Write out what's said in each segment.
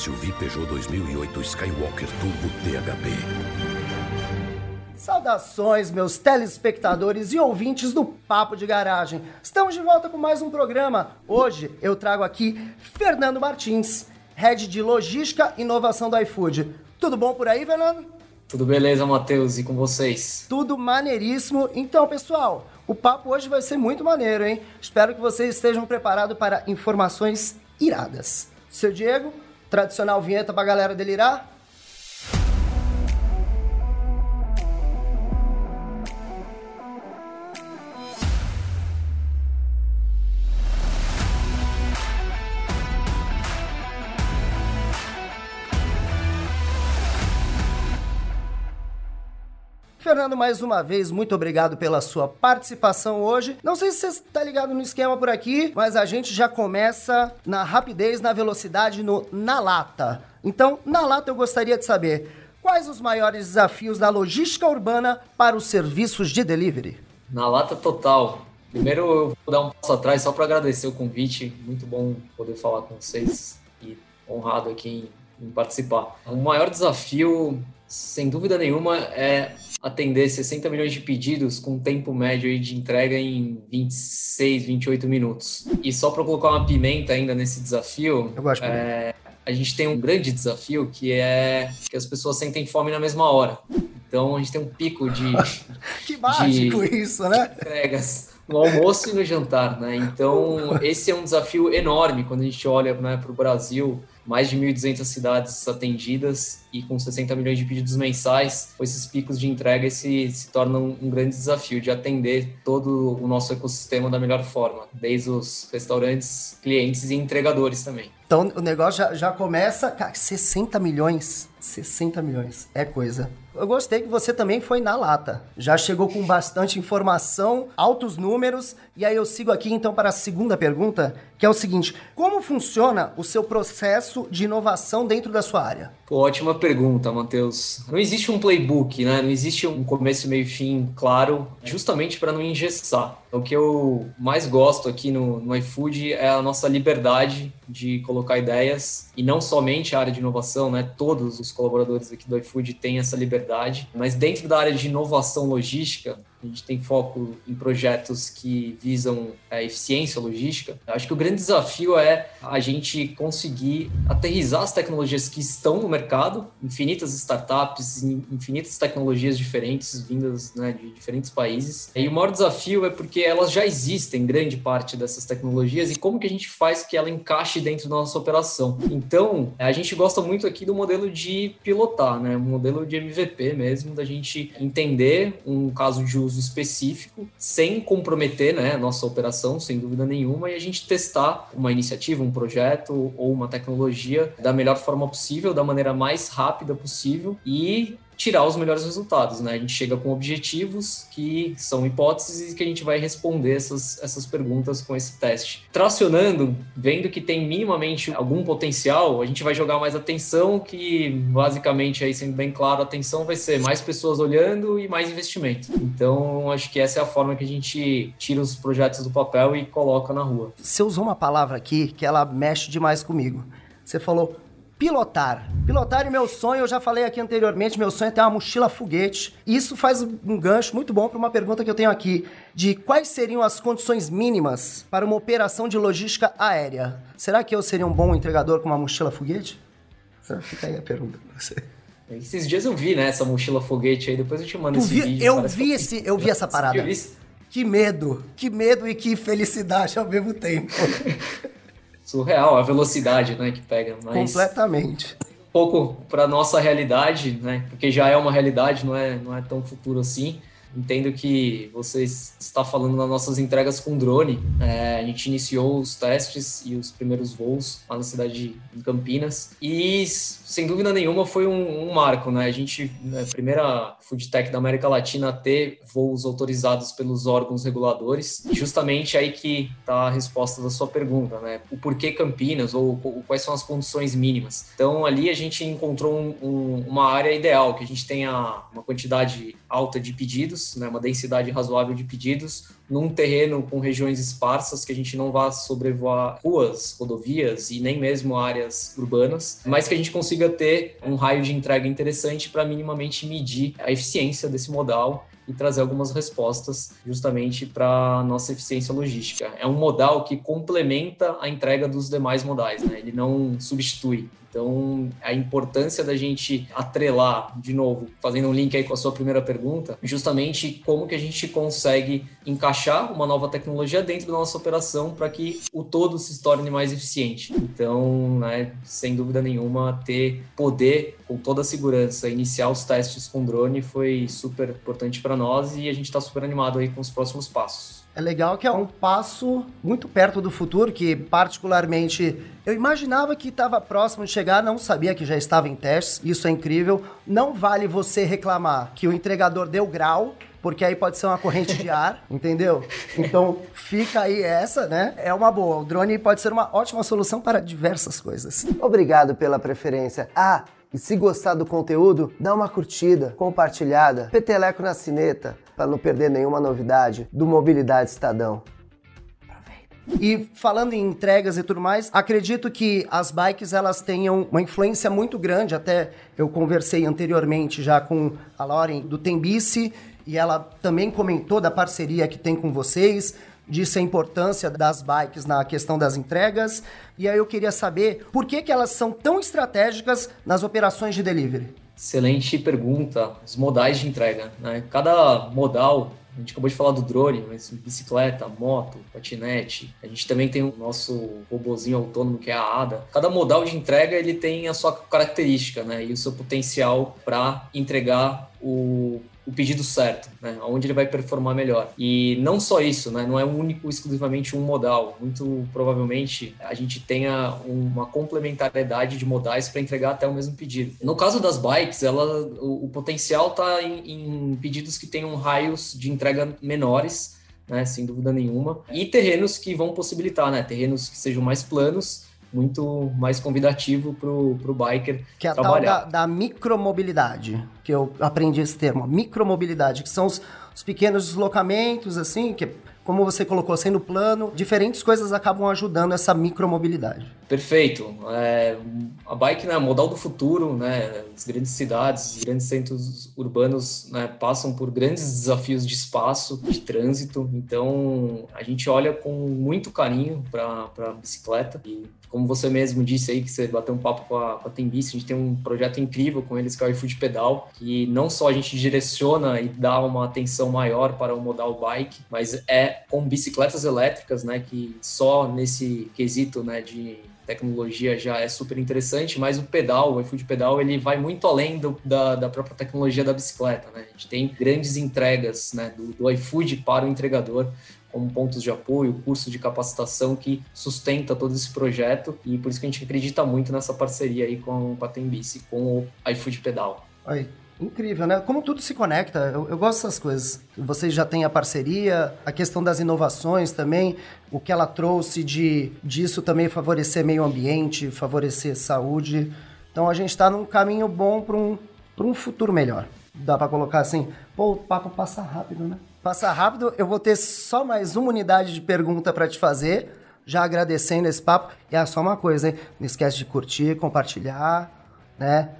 SUV Peugeot 2008 Skywalker Turbo THP. Saudações, meus telespectadores e ouvintes do Papo de Garagem. Estamos de volta com mais um programa. Hoje eu trago aqui Fernando Martins, head de logística e inovação do iFood. Tudo bom por aí, Fernando? Tudo beleza, Matheus, e com vocês? Tudo maneiríssimo. Então, pessoal, o papo hoje vai ser muito maneiro, hein? Espero que vocês estejam preparados para informações iradas. Seu Diego, tradicional vinheta pra galera delirar? Fernando, mais uma vez, muito obrigado pela sua participação hoje. Não sei se você está ligado no esquema por aqui, mas a gente já começa na rapidez, na velocidade, no na lata. Então, na lata eu gostaria de saber quais os maiores desafios da logística urbana para os serviços de delivery. Na lata total. Primeiro eu vou dar um passo atrás só para agradecer o convite. Muito bom poder falar com vocês e honrado aqui em, em participar. O maior desafio, sem dúvida nenhuma, é atender 60 milhões de pedidos com tempo médio de entrega em 26, 28 minutos. E só para colocar uma pimenta ainda nesse desafio, é, a gente tem um grande desafio que é que as pessoas sentem fome na mesma hora. Então a gente tem um pico de que mágico de, isso, né? entregas no almoço e no jantar, né? Então esse é um desafio enorme quando a gente olha né, para o Brasil mais de 1.200 cidades atendidas e com 60 milhões de pedidos mensais, esses picos de entrega, se torna um, um, grande desafio de atender todo o nosso ecossistema da melhor forma, desde os restaurantes, clientes e entregadores também. Então o negócio já, já começa, cara, 60 milhões, 60 milhões, é coisa. Eu gostei que você também foi na lata. Já chegou com bastante informação, altos números. E aí eu sigo aqui então para a segunda pergunta, que é o seguinte: como funciona o seu processo de inovação dentro da sua área? Pô, ótima pergunta, Matheus. Não existe um playbook, né? Não existe um começo, meio e fim claro, justamente para não engessar. O que eu mais gosto aqui no, no iFood é a nossa liberdade de colocar ideias e não somente a área de inovação, né? Todos os colaboradores aqui do iFood têm essa liberdade, mas dentro da área de inovação logística, a gente tem foco em projetos que visam a eficiência logística. Eu acho que o grande desafio é a gente conseguir aterrizar as tecnologias que estão no mercado, infinitas startups, infinitas tecnologias diferentes vindas né, de diferentes países. E o maior desafio é porque elas já existem, grande parte dessas tecnologias, e como que a gente faz que ela encaixe dentro da nossa operação. Então, a gente gosta muito aqui do modelo de pilotar, né, modelo de MVP mesmo, da gente entender um caso de uso uso específico, sem comprometer né, a nossa operação, sem dúvida nenhuma, e a gente testar uma iniciativa, um projeto ou uma tecnologia da melhor forma possível, da maneira mais rápida possível e tirar os melhores resultados, né? A gente chega com objetivos que são hipóteses e que a gente vai responder essas, essas perguntas com esse teste. Tracionando, vendo que tem minimamente algum potencial, a gente vai jogar mais atenção, que basicamente, aí sendo bem claro, a atenção vai ser mais pessoas olhando e mais investimento. Então, acho que essa é a forma que a gente tira os projetos do papel e coloca na rua. Você usou uma palavra aqui que ela mexe demais comigo. Você falou pilotar. Pilotar é meu sonho, eu já falei aqui anteriormente, meu sonho é ter uma mochila foguete. Isso faz um gancho muito bom para uma pergunta que eu tenho aqui, de quais seriam as condições mínimas para uma operação de logística aérea? Será que eu seria um bom entregador com uma mochila foguete? Fica aí a pergunta para você. Esses dias eu vi, né, essa mochila foguete aí, depois eu te mando tu esse vi, vídeo. Eu vi, esse, eu vi essa parada. Que medo, que medo e que felicidade ao mesmo tempo. surreal a velocidade né, que pega. Mas Completamente. Um pouco para nossa realidade, né? Porque já é uma realidade, não é, não é tão futuro assim. Entendo que você está falando das nossas entregas com drone. É, a gente iniciou os testes e os primeiros voos lá na cidade de Campinas. E, sem dúvida nenhuma, foi um, um marco, né? A gente, né, primeira food tech da América Latina a ter voos autorizados pelos órgãos reguladores. Justamente aí que está a resposta da sua pergunta, né? O porquê Campinas ou, ou quais são as condições mínimas. Então, ali a gente encontrou um, um, uma área ideal, que a gente tenha uma quantidade alta de pedidos, né, uma densidade razoável de pedidos, num terreno com regiões esparsas, que a gente não vá sobrevoar ruas, rodovias e nem mesmo áreas urbanas, mas que a gente consiga ter um raio de entrega interessante para minimamente medir a eficiência desse modal e trazer algumas respostas justamente para nossa eficiência logística. É um modal que complementa a entrega dos demais modais, né? ele não substitui. Então, a importância da gente atrelar, de novo, fazendo um link aí com a sua primeira pergunta, justamente como que a gente consegue encaixar uma nova tecnologia dentro da nossa operação para que o todo se torne mais eficiente. Então, né, sem dúvida nenhuma, ter poder com toda a segurança iniciar os testes com drone foi super importante para nós e a gente está super animado aí com os próximos passos. É legal que é um passo muito perto do futuro, que particularmente eu imaginava que estava próximo de chegar, não sabia que já estava em testes. Isso é incrível. Não vale você reclamar que o entregador deu grau, porque aí pode ser uma corrente de ar, entendeu? Então fica aí essa, né? É uma boa. O drone pode ser uma ótima solução para diversas coisas. Obrigado pela preferência. Ah, e se gostar do conteúdo, dá uma curtida, compartilhada, peteleco na cineta, para não perder nenhuma novidade do Mobilidade Estadão. E falando em entregas e tudo mais, acredito que as bikes elas tenham uma influência muito grande. Até eu conversei anteriormente já com a Lauren do Tembice e ela também comentou da parceria que tem com vocês disse a importância das bikes na questão das entregas. E aí eu queria saber por que, que elas são tão estratégicas nas operações de delivery. Excelente pergunta. Os modais de entrega. Né? Cada modal a gente acabou de falar do drone, mas bicicleta, moto, patinete. A gente também tem o nosso robozinho autônomo que é a ADA. Cada modal de entrega ele tem a sua característica, né? E o seu potencial para entregar o o pedido certo, né? Onde ele vai performar melhor. E não só isso, né? Não é único, exclusivamente um modal. Muito provavelmente a gente tenha uma complementariedade de modais para entregar até o mesmo pedido. No caso das bikes, ela, o, o potencial está em, em pedidos que tenham raios de entrega menores, né? Sem dúvida nenhuma. E terrenos que vão possibilitar, né? Terrenos que sejam mais planos muito mais convidativo para o biker que é a trabalhar. tal da, da, micromobilidade, que eu aprendi esse termo, micromobilidade, que são os, os pequenos deslocamentos, assim, que como você colocou, sendo plano, diferentes coisas acabam ajudando essa micromobilidade. Perfeito. É, a bike né, modal do futuro, né? As grandes cidades, os grandes centros urbanos né, passam por grandes desafios de espaço, de trânsito. Então, a gente olha com muito carinho para a bicicleta e como você mesmo disse aí, que você bateu um papo com a, com a Tembice, a gente tem um projeto incrível com eles, que é o iFood Pedal, que não só a gente direciona e dá uma atenção maior para o modal bike, mas é com bicicletas elétricas, né, que só nesse quesito, né, de tecnologia já é super interessante, mas o pedal, o iFood Pedal, ele vai muito além do, da, da própria tecnologia da bicicleta, né? A gente tem grandes entregas, né, do, do iFood para o entregador, como pontos de apoio, curso de capacitação que sustenta todo esse projeto e por isso que a gente acredita muito nessa parceria aí com, a Tembice, com o iFood Pedal. Aí, incrível, né? Como tudo se conecta, eu, eu, gosto dessas coisas. Vocês já têm a parceria, a questão das inovações também, o que ela trouxe de disso também favorecer meio ambiente, favorecer saúde. Então a gente está num caminho bom para um, um futuro melhor. Dá para colocar assim, pô, o papo passa rápido, né? Passar rápido, eu vou ter só mais uma unidade de pergunta para te fazer, já agradecendo esse papo. E é só uma coisa, hein? Não esquece de curtir, compartilhar, né?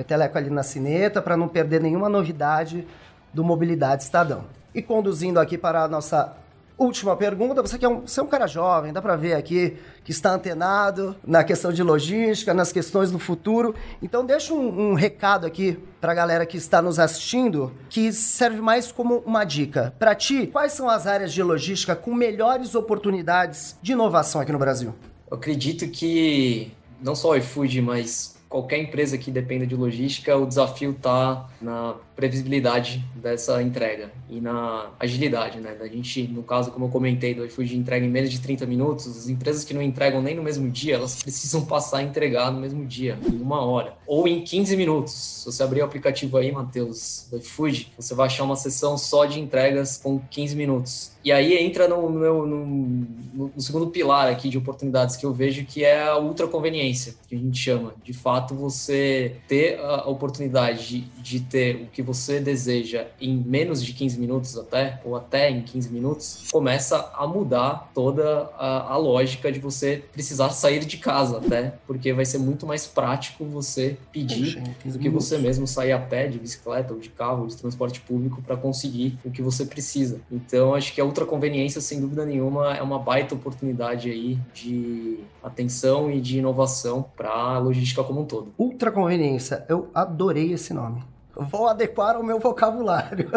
Peteleco ali na cineta para não perder nenhuma novidade do Mobilidade Estadão. E conduzindo aqui para a nossa última pergunta. Você que é um, você é um cara jovem, dá para ver aqui que está antenado na questão de logística, nas questões do futuro. Então deixa um, um recado aqui para a galera que está nos assistindo, que serve mais como uma dica. Para ti, quais são as áreas de logística com melhores oportunidades de inovação aqui no Brasil? Eu acredito que não só o iFood, mas qualquer empresa que dependa de logística, o desafio está na previsibilidade dessa entrega e na agilidade, né? Da gente, no caso, como eu comentei, do iFood entrega em menos de 30 minutos, as empresas que não entregam nem no mesmo dia, elas precisam passar a entregar no mesmo dia, em uma hora, ou em 15 minutos. Se você abrir o aplicativo aí, Matheus, do iFood, você vai achar uma sessão só de entregas com 15 minutos. E aí entra no, meu, no, no, no segundo pilar aqui de oportunidades que eu vejo, que é a ultra conveniência, que a gente chama. De fato, fato você ter a oportunidade de, de, ter o que você deseja em menos de 15 minutos até, ou até em 15 minutos, começa a mudar toda a, a lógica de você precisar sair de casa até, porque vai ser muito mais prático você pedir do que você mesmo sair a pé, de bicicleta ou de carro, de transporte público para conseguir o que você precisa. Então acho que a outra conveniência, sem dúvida nenhuma, é uma baita oportunidade aí de atenção e de inovação para a logística como um todo. Ultra conveniência, eu adorei esse nome. Vou adequar ao meu vocabulário.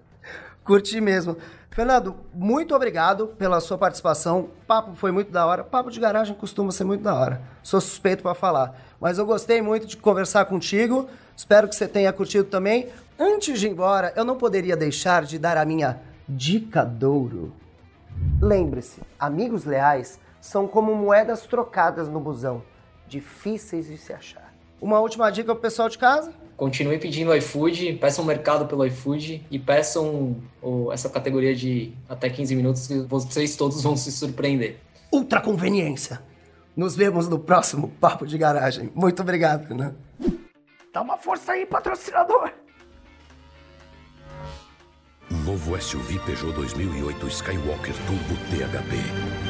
Curti mesmo. Fernando, muito obrigado pela sua participação. O papo foi muito da hora. Papo de garagem costuma ser muito da hora. Sou suspeito para falar, mas eu gostei muito de conversar contigo. Espero que você tenha curtido também. Antes de ir embora, eu não poderia deixar de dar a minha dica douro. Lembre-se, amigos leais são como moedas trocadas no busão, difíceis de se achar. Uma última dica pro pessoal de casa? Continue pedindo iFood, peçam mercado pelo iFood e peçam oh, essa categoria de até 15 minutos que vocês todos vão se surpreender. Ultra conveniência. Nos vemos no próximo Papo de Garagem. Muito obrigado, né? Dá uma força aí, patrocinador! Novo SUV Peugeot 2008 Skywalker Turbo THB